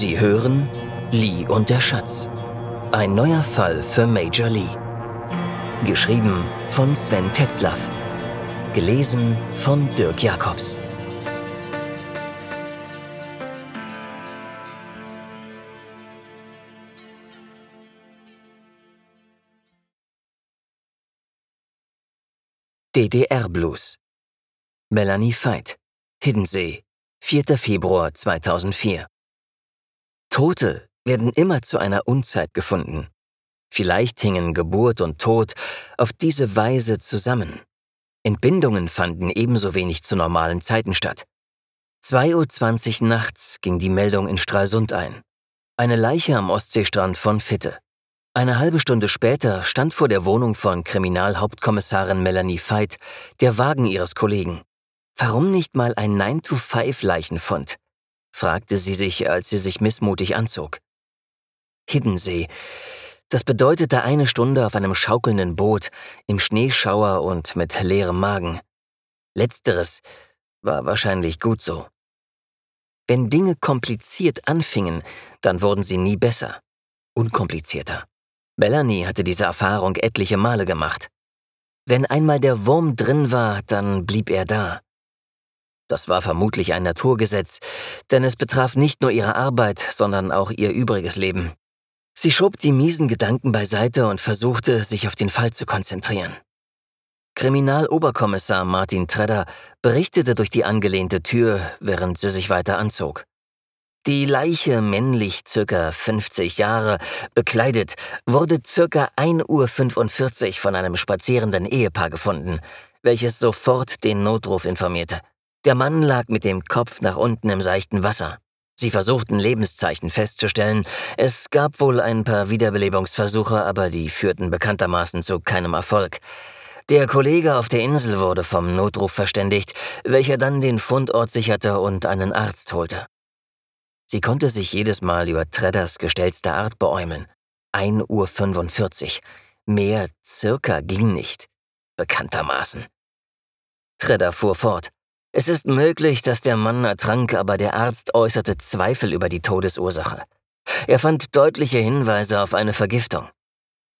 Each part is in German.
Sie hören Lee und der Schatz. Ein neuer Fall für Major Lee. Geschrieben von Sven Tetzlaff. Gelesen von Dirk Jacobs. DDR Blues. Melanie Veit. Hiddensee. 4. Februar 2004. Tote werden immer zu einer Unzeit gefunden. Vielleicht hingen Geburt und Tod auf diese Weise zusammen. Entbindungen fanden ebenso wenig zu normalen Zeiten statt. 2.20 Uhr nachts ging die Meldung in Stralsund ein. Eine Leiche am Ostseestrand von Fitte. Eine halbe Stunde später stand vor der Wohnung von Kriminalhauptkommissarin Melanie Veit der Wagen ihres Kollegen. Warum nicht mal ein 9-to-5-Leichenfund? Fragte sie sich, als sie sich missmutig anzog. Hiddensee. Das bedeutete eine Stunde auf einem schaukelnden Boot, im Schneeschauer und mit leerem Magen. Letzteres war wahrscheinlich gut so. Wenn Dinge kompliziert anfingen, dann wurden sie nie besser, unkomplizierter. Melanie hatte diese Erfahrung etliche Male gemacht. Wenn einmal der Wurm drin war, dann blieb er da. Das war vermutlich ein Naturgesetz, denn es betraf nicht nur ihre Arbeit, sondern auch ihr übriges Leben. Sie schob die miesen Gedanken beiseite und versuchte, sich auf den Fall zu konzentrieren. Kriminaloberkommissar Martin Tredder berichtete durch die angelehnte Tür, während sie sich weiter anzog. Die Leiche, männlich circa 50 Jahre, bekleidet, wurde circa 1.45 Uhr von einem spazierenden Ehepaar gefunden, welches sofort den Notruf informierte. Der Mann lag mit dem Kopf nach unten im seichten Wasser. Sie versuchten Lebenszeichen festzustellen. Es gab wohl ein paar Wiederbelebungsversuche, aber die führten bekanntermaßen zu keinem Erfolg. Der Kollege auf der Insel wurde vom Notruf verständigt, welcher dann den Fundort sicherte und einen Arzt holte. Sie konnte sich jedes Mal über Tredders gestellte Art beäumeln. 1.45 Uhr. Mehr circa ging nicht. Bekanntermaßen. Tredder fuhr fort. Es ist möglich, dass der Mann ertrank, aber der Arzt äußerte Zweifel über die Todesursache. Er fand deutliche Hinweise auf eine Vergiftung.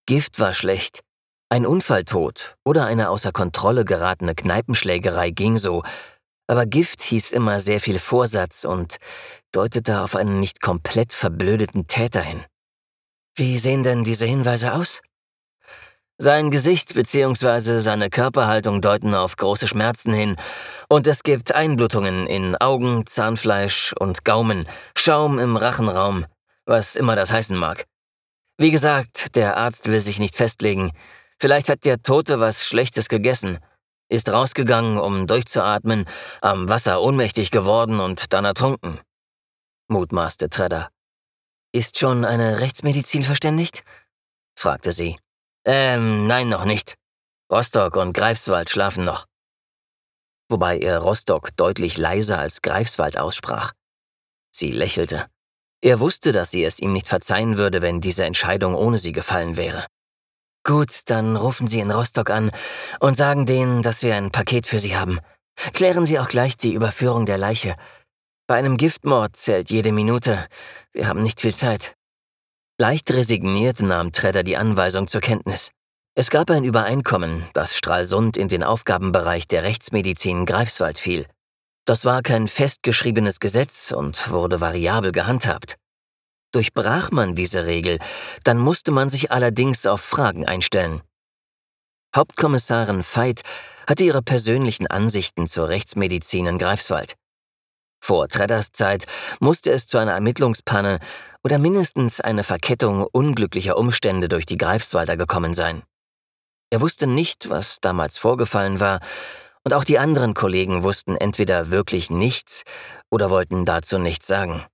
Gift war schlecht. Ein Unfalltod oder eine außer Kontrolle geratene Kneipenschlägerei ging so, aber Gift hieß immer sehr viel Vorsatz und deutete auf einen nicht komplett verblödeten Täter hin. Wie sehen denn diese Hinweise aus? Sein Gesicht bzw. seine Körperhaltung deuten auf große Schmerzen hin, und es gibt Einblutungen in Augen, Zahnfleisch und Gaumen, Schaum im Rachenraum, was immer das heißen mag. Wie gesagt, der Arzt will sich nicht festlegen. Vielleicht hat der Tote was Schlechtes gegessen, ist rausgegangen, um durchzuatmen, am Wasser ohnmächtig geworden und dann ertrunken. Mutmaßte Tredder. Ist schon eine Rechtsmedizin verständigt? fragte sie. Ähm, nein, noch nicht. Rostock und Greifswald schlafen noch. Wobei er Rostock deutlich leiser als Greifswald aussprach. Sie lächelte. Er wusste, dass sie es ihm nicht verzeihen würde, wenn diese Entscheidung ohne sie gefallen wäre. Gut, dann rufen Sie in Rostock an und sagen denen, dass wir ein Paket für Sie haben. Klären Sie auch gleich die Überführung der Leiche. Bei einem Giftmord zählt jede Minute. Wir haben nicht viel Zeit. Leicht resigniert nahm Tredder die Anweisung zur Kenntnis. Es gab ein Übereinkommen, dass Stralsund in den Aufgabenbereich der Rechtsmedizin Greifswald fiel. Das war kein festgeschriebenes Gesetz und wurde variabel gehandhabt. Durchbrach man diese Regel, dann musste man sich allerdings auf Fragen einstellen. Hauptkommissarin Veit hatte ihre persönlichen Ansichten zur Rechtsmedizin in Greifswald. Vor Tredders Zeit musste es zu einer Ermittlungspanne oder mindestens eine Verkettung unglücklicher Umstände durch die Greifswalder gekommen sein. Er wusste nicht, was damals vorgefallen war, und auch die anderen Kollegen wussten entweder wirklich nichts oder wollten dazu nichts sagen.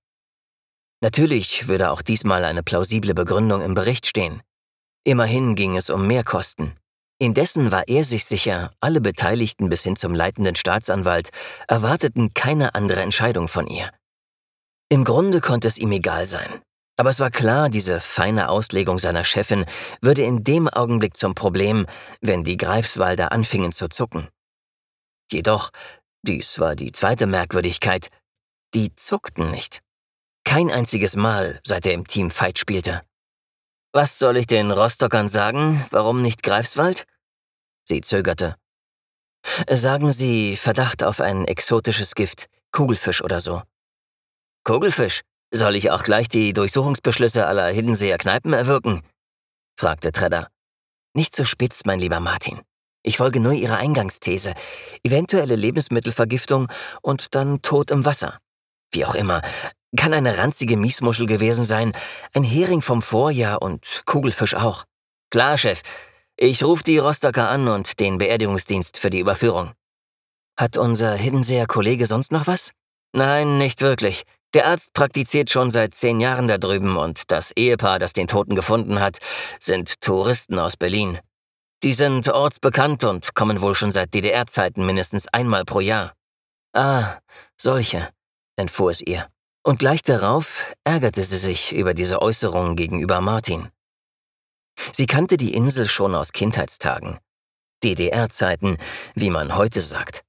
Natürlich würde auch diesmal eine plausible Begründung im Bericht stehen. Immerhin ging es um Mehrkosten. Indessen war er sich sicher, alle Beteiligten bis hin zum leitenden Staatsanwalt erwarteten keine andere Entscheidung von ihr. Im Grunde konnte es ihm egal sein. Aber es war klar, diese feine Auslegung seiner Chefin würde in dem Augenblick zum Problem, wenn die Greifswalder anfingen zu zucken. Jedoch, dies war die zweite Merkwürdigkeit, die zuckten nicht. Kein einziges Mal, seit er im Team Fight spielte. Was soll ich den Rostockern sagen? Warum nicht Greifswald? Sie zögerte. Sagen Sie Verdacht auf ein exotisches Gift, Kugelfisch oder so. Kugelfisch? Soll ich auch gleich die Durchsuchungsbeschlüsse aller Hiddenseer Kneipen erwirken? fragte Tredder. Nicht so spitz, mein lieber Martin. Ich folge nur Ihrer Eingangsthese. Eventuelle Lebensmittelvergiftung und dann Tod im Wasser. Wie auch immer. Kann eine ranzige Miesmuschel gewesen sein, ein Hering vom Vorjahr und Kugelfisch auch. Klar, Chef. Ich rufe die Rostocker an und den Beerdigungsdienst für die Überführung. Hat unser Hiddenseer Kollege sonst noch was? Nein, nicht wirklich. Der Arzt praktiziert schon seit zehn Jahren da drüben und das Ehepaar, das den Toten gefunden hat, sind Touristen aus Berlin. Die sind ortsbekannt und kommen wohl schon seit DDR-Zeiten mindestens einmal pro Jahr. Ah, solche, entfuhr es ihr. Und gleich darauf ärgerte sie sich über diese Äußerung gegenüber Martin. Sie kannte die Insel schon aus Kindheitstagen. DDR-Zeiten, wie man heute sagt.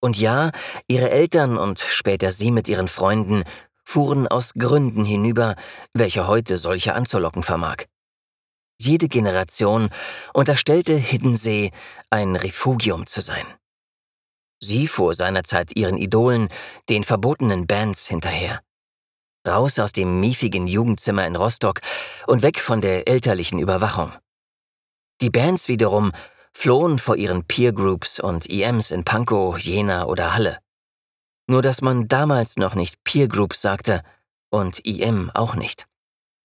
Und ja, ihre Eltern und später sie mit ihren Freunden fuhren aus Gründen hinüber, welche heute solche anzulocken vermag. Jede Generation unterstellte Hiddensee ein Refugium zu sein. Sie fuhr seinerzeit ihren Idolen, den verbotenen Bands, hinterher. Raus aus dem miefigen Jugendzimmer in Rostock und weg von der elterlichen Überwachung. Die Bands wiederum flohen vor ihren Peergroups und EMs in Pankow, Jena oder Halle. Nur dass man damals noch nicht Peergroups sagte und EM auch nicht.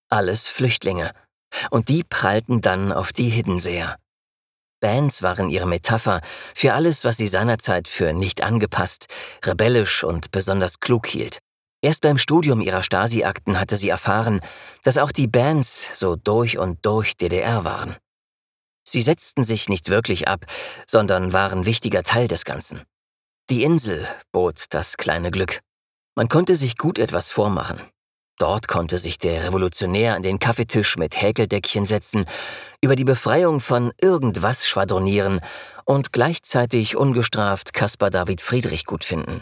Alles Flüchtlinge – und die prallten dann auf die Hiddenseer. Bands waren ihre Metapher für alles, was sie seinerzeit für nicht angepasst, rebellisch und besonders klug hielt. Erst beim Studium ihrer Stasi-Akten hatte sie erfahren, dass auch die Bands so durch und durch DDR waren. Sie setzten sich nicht wirklich ab, sondern waren wichtiger Teil des Ganzen. Die Insel bot das kleine Glück. Man konnte sich gut etwas vormachen, Dort konnte sich der Revolutionär an den Kaffeetisch mit Häkeldeckchen setzen, über die Befreiung von irgendwas schwadronieren und gleichzeitig ungestraft Caspar David Friedrich gut finden.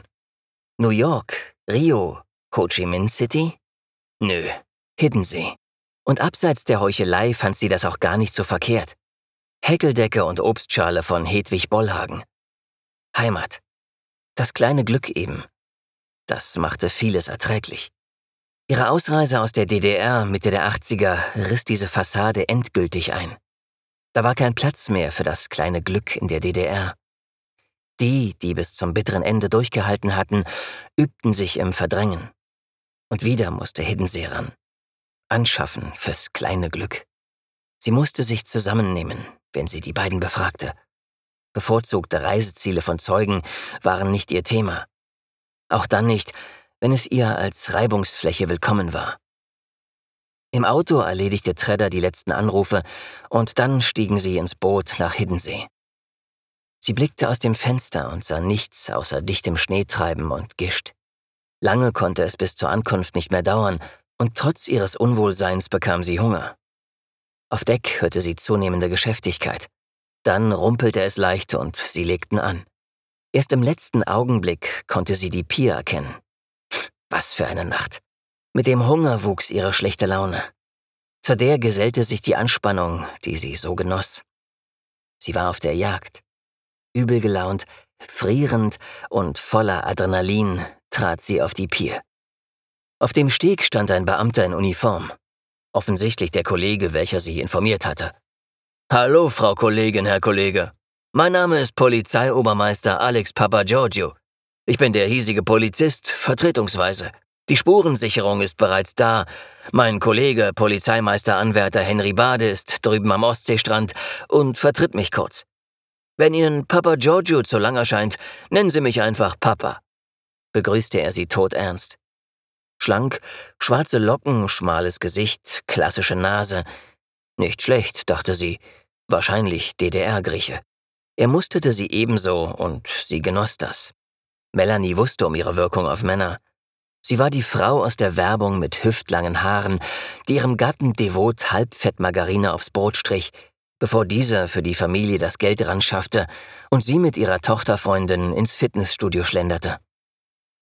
New York, Rio, Ho Chi Minh City? Nö, Hiddensee. Und abseits der Heuchelei fand sie das auch gar nicht so verkehrt. Häkeldecke und Obstschale von Hedwig Bollhagen. Heimat. Das kleine Glück eben. Das machte vieles erträglich. Ihre Ausreise aus der DDR Mitte der 80er riss diese Fassade endgültig ein. Da war kein Platz mehr für das kleine Glück in der DDR. Die, die bis zum bitteren Ende durchgehalten hatten, übten sich im Verdrängen. Und wieder musste Hiddensee ran. Anschaffen fürs kleine Glück. Sie musste sich zusammennehmen, wenn sie die beiden befragte. Bevorzugte Reiseziele von Zeugen waren nicht ihr Thema. Auch dann nicht, wenn es ihr als Reibungsfläche willkommen war. Im Auto erledigte Tredder die letzten Anrufe und dann stiegen sie ins Boot nach Hiddensee. Sie blickte aus dem Fenster und sah nichts außer dichtem Schneetreiben und Gischt. Lange konnte es bis zur Ankunft nicht mehr dauern, und trotz ihres Unwohlseins bekam sie Hunger. Auf Deck hörte sie zunehmende Geschäftigkeit. Dann rumpelte es leicht und sie legten an. Erst im letzten Augenblick konnte sie die Pier erkennen. Was für eine Nacht. Mit dem Hunger wuchs ihre schlechte Laune. Zu der gesellte sich die Anspannung, die sie so genoss. Sie war auf der Jagd. Übel gelaunt, frierend und voller Adrenalin trat sie auf die Pier. Auf dem Steg stand ein Beamter in Uniform. Offensichtlich der Kollege, welcher sie informiert hatte. Hallo, Frau Kollegin, Herr Kollege. Mein Name ist Polizeiobermeister Alex Papa Giorgio. Ich bin der hiesige Polizist, vertretungsweise. Die Spurensicherung ist bereits da. Mein Kollege, Polizeimeisteranwärter Henry Bade, ist drüben am Ostseestrand und vertritt mich kurz. Wenn Ihnen Papa Giorgio zu lang erscheint, nennen Sie mich einfach Papa. Begrüßte er sie todernst. Schlank, schwarze Locken, schmales Gesicht, klassische Nase. Nicht schlecht, dachte sie. Wahrscheinlich DDR-Grieche. Er musterte sie ebenso und sie genoss das. Melanie wusste um ihre Wirkung auf Männer. Sie war die Frau aus der Werbung mit hüftlangen Haaren, die ihrem Gatten devot Halbfettmargarine aufs Brot strich, bevor dieser für die Familie das Geld ranschaffte und sie mit ihrer Tochterfreundin ins Fitnessstudio schlenderte.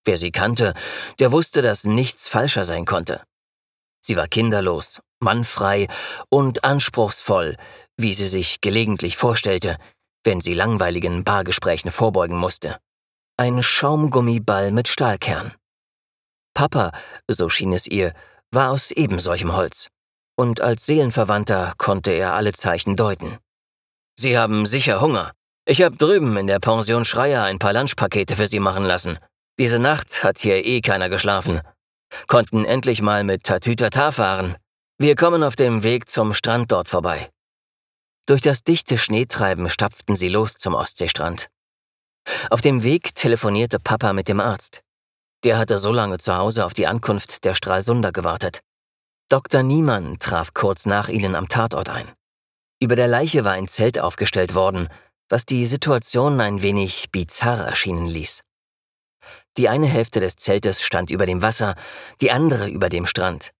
Wer sie kannte, der wusste, dass nichts falscher sein konnte. Sie war kinderlos, mannfrei und anspruchsvoll, wie sie sich gelegentlich vorstellte, wenn sie langweiligen Bargesprächen vorbeugen musste. Ein Schaumgummiball mit Stahlkern. Papa, so schien es ihr, war aus ebensolchem Holz. Und als Seelenverwandter konnte er alle Zeichen deuten. Sie haben sicher Hunger. Ich hab drüben in der Pension Schreier ein paar Lunchpakete für Sie machen lassen. Diese Nacht hat hier eh keiner geschlafen. Konnten endlich mal mit Tatütata fahren. Wir kommen auf dem Weg zum Strand dort vorbei. Durch das dichte Schneetreiben stapften sie los zum Ostseestrand. Auf dem Weg telefonierte Papa mit dem Arzt. Der hatte so lange zu Hause auf die Ankunft der Stralsunder gewartet. Dr. Niemann traf kurz nach ihnen am Tatort ein. Über der Leiche war ein Zelt aufgestellt worden, was die Situation ein wenig bizarr erschienen ließ. Die eine Hälfte des Zeltes stand über dem Wasser, die andere über dem Strand.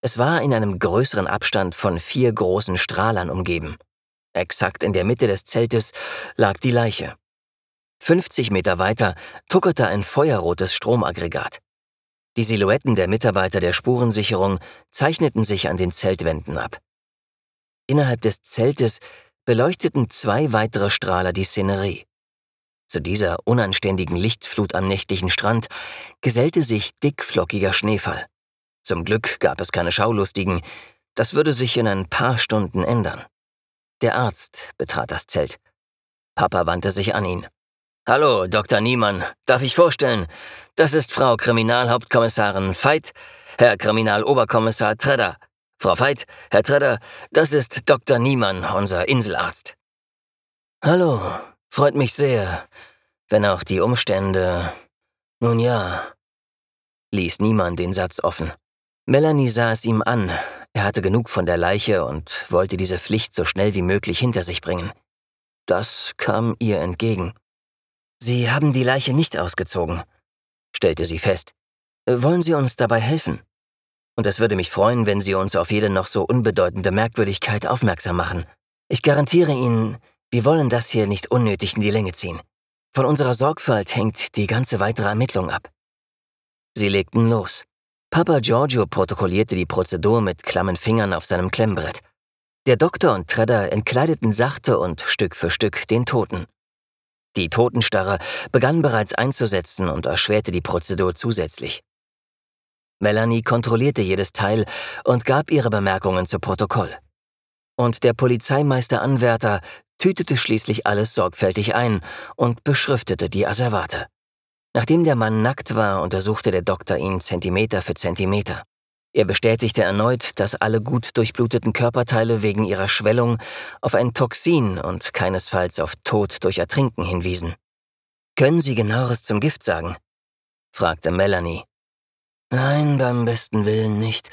Es war in einem größeren Abstand von vier großen Strahlern umgeben. Exakt in der Mitte des Zeltes lag die Leiche. 50 Meter weiter tuckerte ein feuerrotes Stromaggregat. Die Silhouetten der Mitarbeiter der Spurensicherung zeichneten sich an den Zeltwänden ab. Innerhalb des Zeltes beleuchteten zwei weitere Strahler die Szenerie. Zu dieser unanständigen Lichtflut am nächtlichen Strand gesellte sich dickflockiger Schneefall. Zum Glück gab es keine Schaulustigen, das würde sich in ein paar Stunden ändern. Der Arzt betrat das Zelt. Papa wandte sich an ihn. Hallo, Dr. Niemann. Darf ich vorstellen? Das ist Frau Kriminalhauptkommissarin Veit, Herr Kriminaloberkommissar Tredder. Frau Veit, Herr Tredder, das ist Dr. Niemann, unser Inselarzt. Hallo, freut mich sehr, wenn auch die Umstände. Nun ja, ließ Niemann den Satz offen. Melanie sah es ihm an, er hatte genug von der Leiche und wollte diese Pflicht so schnell wie möglich hinter sich bringen. Das kam ihr entgegen. Sie haben die Leiche nicht ausgezogen, stellte sie fest. Wollen Sie uns dabei helfen? Und es würde mich freuen, wenn Sie uns auf jede noch so unbedeutende Merkwürdigkeit aufmerksam machen. Ich garantiere Ihnen, wir wollen das hier nicht unnötig in die Länge ziehen. Von unserer Sorgfalt hängt die ganze weitere Ermittlung ab. Sie legten los. Papa Giorgio protokollierte die Prozedur mit klammen Fingern auf seinem Klemmbrett. Der Doktor und Tredder entkleideten sachte und Stück für Stück den Toten. Die Totenstarre begann bereits einzusetzen und erschwerte die Prozedur zusätzlich. Melanie kontrollierte jedes Teil und gab ihre Bemerkungen zu Protokoll. Und der Polizeimeisteranwärter tütete schließlich alles sorgfältig ein und beschriftete die Asservate. Nachdem der Mann nackt war, untersuchte der Doktor ihn Zentimeter für Zentimeter. Er bestätigte erneut, dass alle gut durchbluteten Körperteile wegen ihrer Schwellung auf ein Toxin und keinesfalls auf Tod durch Ertrinken hinwiesen. Können Sie genaueres zum Gift sagen? fragte Melanie. Nein, beim besten Willen nicht.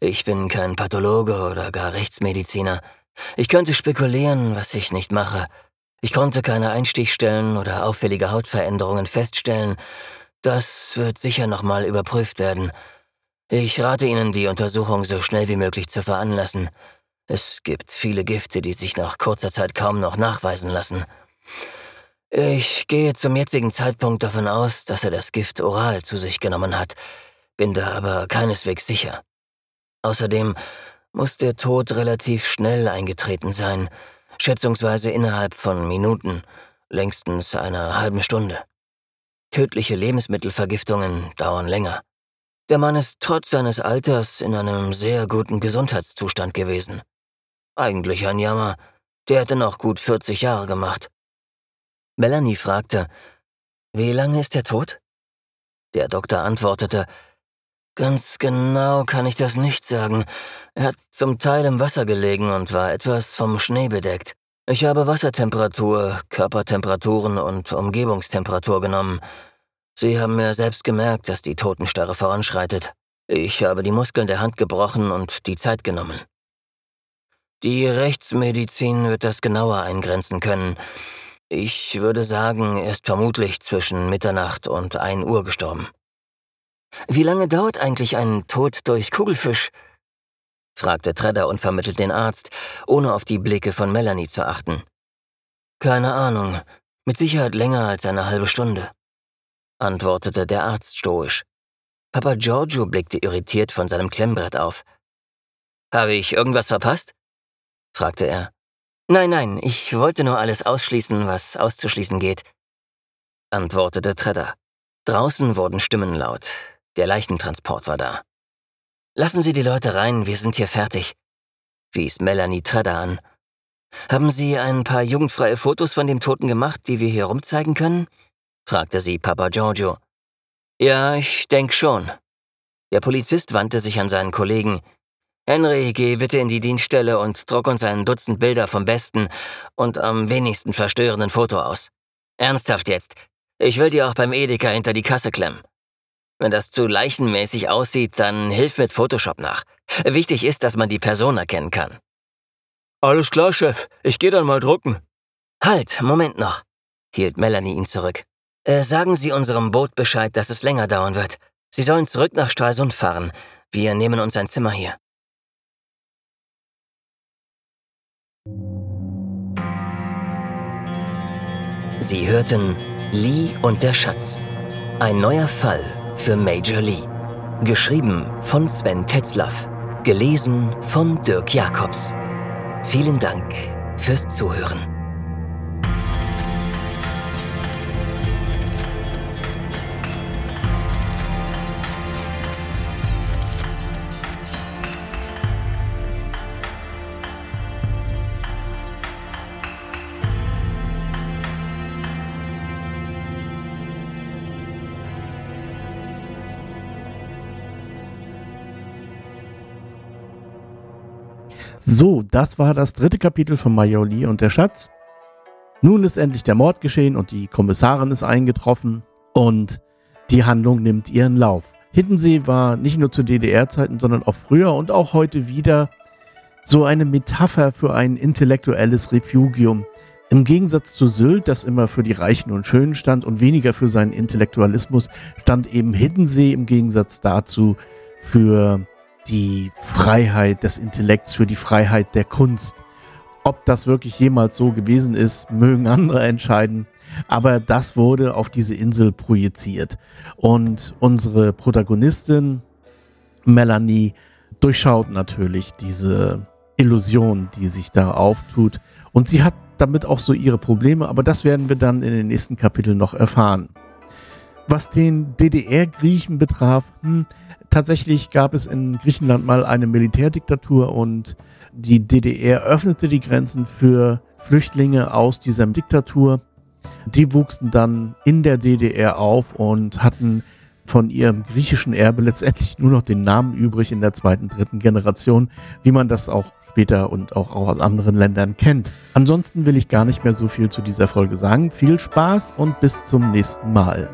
Ich bin kein Pathologe oder gar Rechtsmediziner. Ich könnte spekulieren, was ich nicht mache. Ich konnte keine Einstichstellen oder auffällige Hautveränderungen feststellen. Das wird sicher nochmal überprüft werden. Ich rate Ihnen, die Untersuchung so schnell wie möglich zu veranlassen. Es gibt viele Gifte, die sich nach kurzer Zeit kaum noch nachweisen lassen. Ich gehe zum jetzigen Zeitpunkt davon aus, dass er das Gift oral zu sich genommen hat, bin da aber keineswegs sicher. Außerdem muss der Tod relativ schnell eingetreten sein, schätzungsweise innerhalb von Minuten, längstens einer halben Stunde. Tödliche Lebensmittelvergiftungen dauern länger. Der Mann ist trotz seines Alters in einem sehr guten Gesundheitszustand gewesen. Eigentlich ein Jammer, der hätte noch gut 40 Jahre gemacht. Melanie fragte, wie lange ist er tot? Der Doktor antwortete, ganz genau kann ich das nicht sagen. Er hat zum Teil im Wasser gelegen und war etwas vom Schnee bedeckt. Ich habe Wassertemperatur, Körpertemperaturen und Umgebungstemperatur genommen. Sie haben mir selbst gemerkt, dass die Totenstarre voranschreitet. Ich habe die Muskeln der Hand gebrochen und die Zeit genommen. Die Rechtsmedizin wird das genauer eingrenzen können. Ich würde sagen, er ist vermutlich zwischen Mitternacht und 1 Uhr gestorben. Wie lange dauert eigentlich ein Tod durch Kugelfisch? fragte Tredder und vermittelt den Arzt, ohne auf die Blicke von Melanie zu achten. Keine Ahnung, mit Sicherheit länger als eine halbe Stunde. antwortete der Arzt stoisch. Papa Giorgio blickte irritiert von seinem Klemmbrett auf. Habe ich irgendwas verpasst? fragte er. Nein, nein, ich wollte nur alles ausschließen, was auszuschließen geht, antwortete Tredder. Draußen wurden Stimmen laut. Der Leichentransport war da. Lassen Sie die Leute rein, wir sind hier fertig, wies Melanie Tredder an. Haben Sie ein paar jugendfreie Fotos von dem Toten gemacht, die wir hier rumzeigen können? fragte sie Papa Giorgio. Ja, ich denk schon. Der Polizist wandte sich an seinen Kollegen. Henry, geh bitte in die Dienststelle und druck uns ein Dutzend Bilder vom besten und am wenigsten verstörenden Foto aus. Ernsthaft jetzt. Ich will dir auch beim Edeka hinter die Kasse klemmen. Wenn das zu leichenmäßig aussieht, dann hilf mit Photoshop nach. Wichtig ist, dass man die Person erkennen kann. Alles klar, Chef. Ich geh dann mal drucken. Halt, Moment noch, hielt Melanie ihn zurück. Äh, sagen Sie unserem Boot Bescheid, dass es länger dauern wird. Sie sollen zurück nach Stralsund fahren. Wir nehmen uns ein Zimmer hier. Sie hörten Lee und der Schatz. Ein neuer Fall für Major Lee. Geschrieben von Sven Tetzlaff. Gelesen von Dirk Jacobs. Vielen Dank fürs Zuhören. Das war das dritte Kapitel von Majoli und der Schatz. Nun ist endlich der Mord geschehen und die Kommissarin ist eingetroffen und die Handlung nimmt ihren Lauf. Hiddensee war nicht nur zu DDR-Zeiten, sondern auch früher und auch heute wieder so eine Metapher für ein intellektuelles Refugium. Im Gegensatz zu Sylt, das immer für die Reichen und Schönen stand und weniger für seinen Intellektualismus, stand eben Hiddensee im Gegensatz dazu für die Freiheit des Intellekts, für die Freiheit der Kunst. Ob das wirklich jemals so gewesen ist, mögen andere entscheiden. Aber das wurde auf diese Insel projiziert. Und unsere Protagonistin, Melanie, durchschaut natürlich diese Illusion, die sich da auftut. Und sie hat damit auch so ihre Probleme, aber das werden wir dann in den nächsten Kapiteln noch erfahren. Was den DDR-Griechen betraf, hm, tatsächlich gab es in Griechenland mal eine Militärdiktatur und die DDR öffnete die Grenzen für Flüchtlinge aus dieser Diktatur. Die wuchsen dann in der DDR auf und hatten von ihrem griechischen Erbe letztendlich nur noch den Namen übrig in der zweiten, dritten Generation, wie man das auch später und auch aus anderen Ländern kennt. Ansonsten will ich gar nicht mehr so viel zu dieser Folge sagen. Viel Spaß und bis zum nächsten Mal.